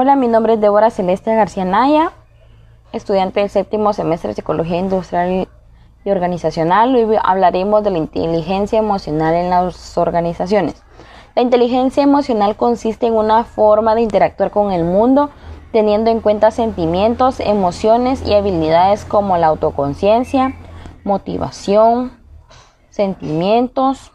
Hola, mi nombre es Débora Celeste García Naya, estudiante del séptimo semestre de Psicología Industrial y Organizacional. Hoy hablaremos de la inteligencia emocional en las organizaciones. La inteligencia emocional consiste en una forma de interactuar con el mundo teniendo en cuenta sentimientos, emociones y habilidades como la autoconciencia, motivación, sentimientos,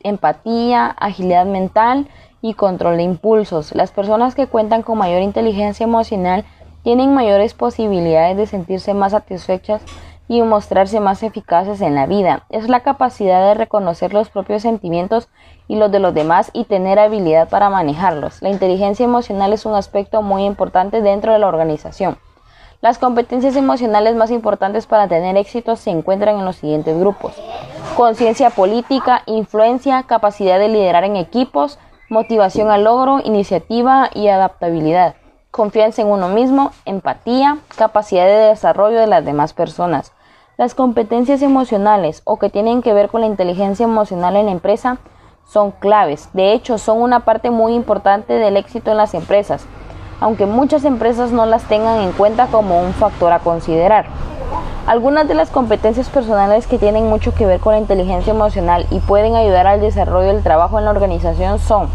empatía, agilidad mental y control de impulsos. Las personas que cuentan con mayor inteligencia emocional tienen mayores posibilidades de sentirse más satisfechas y mostrarse más eficaces en la vida. Es la capacidad de reconocer los propios sentimientos y los de los demás y tener habilidad para manejarlos. La inteligencia emocional es un aspecto muy importante dentro de la organización. Las competencias emocionales más importantes para tener éxito se encuentran en los siguientes grupos. Conciencia política, influencia, capacidad de liderar en equipos, motivación al logro, iniciativa y adaptabilidad, confianza en uno mismo, empatía, capacidad de desarrollo de las demás personas. Las competencias emocionales o que tienen que ver con la inteligencia emocional en la empresa son claves. De hecho, son una parte muy importante del éxito en las empresas, aunque muchas empresas no las tengan en cuenta como un factor a considerar. Algunas de las competencias personales que tienen mucho que ver con la inteligencia emocional y pueden ayudar al desarrollo del trabajo en la organización son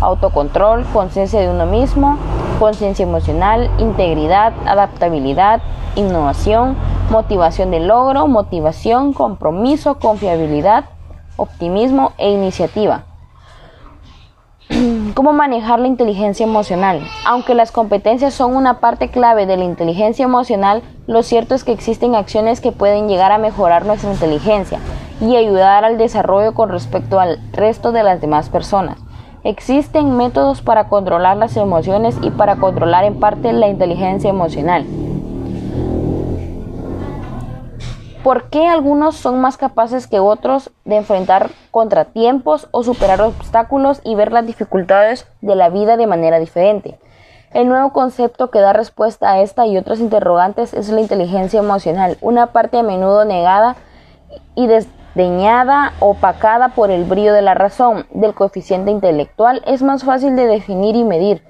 autocontrol, conciencia de uno mismo, conciencia emocional, integridad, adaptabilidad, innovación, motivación de logro, motivación, compromiso, confiabilidad, optimismo e iniciativa. ¿Cómo manejar la inteligencia emocional? Aunque las competencias son una parte clave de la inteligencia emocional, lo cierto es que existen acciones que pueden llegar a mejorar nuestra inteligencia y ayudar al desarrollo con respecto al resto de las demás personas. Existen métodos para controlar las emociones y para controlar en parte la inteligencia emocional. ¿Por qué algunos son más capaces que otros de enfrentar contratiempos o superar obstáculos y ver las dificultades de la vida de manera diferente? El nuevo concepto que da respuesta a esta y otras interrogantes es la inteligencia emocional, una parte a menudo negada y desdeñada, opacada por el brillo de la razón, del coeficiente intelectual, es más fácil de definir y medir.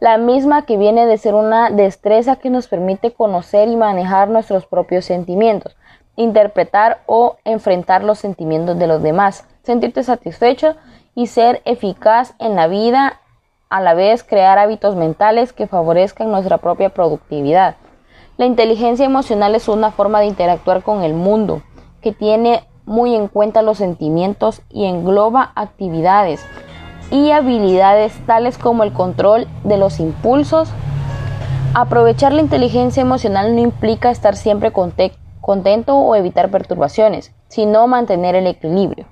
La misma que viene de ser una destreza que nos permite conocer y manejar nuestros propios sentimientos interpretar o enfrentar los sentimientos de los demás, sentirte satisfecho y ser eficaz en la vida, a la vez crear hábitos mentales que favorezcan nuestra propia productividad. La inteligencia emocional es una forma de interactuar con el mundo que tiene muy en cuenta los sentimientos y engloba actividades y habilidades tales como el control de los impulsos. Aprovechar la inteligencia emocional no implica estar siempre contento o evitar perturbaciones, sino mantener el equilibrio.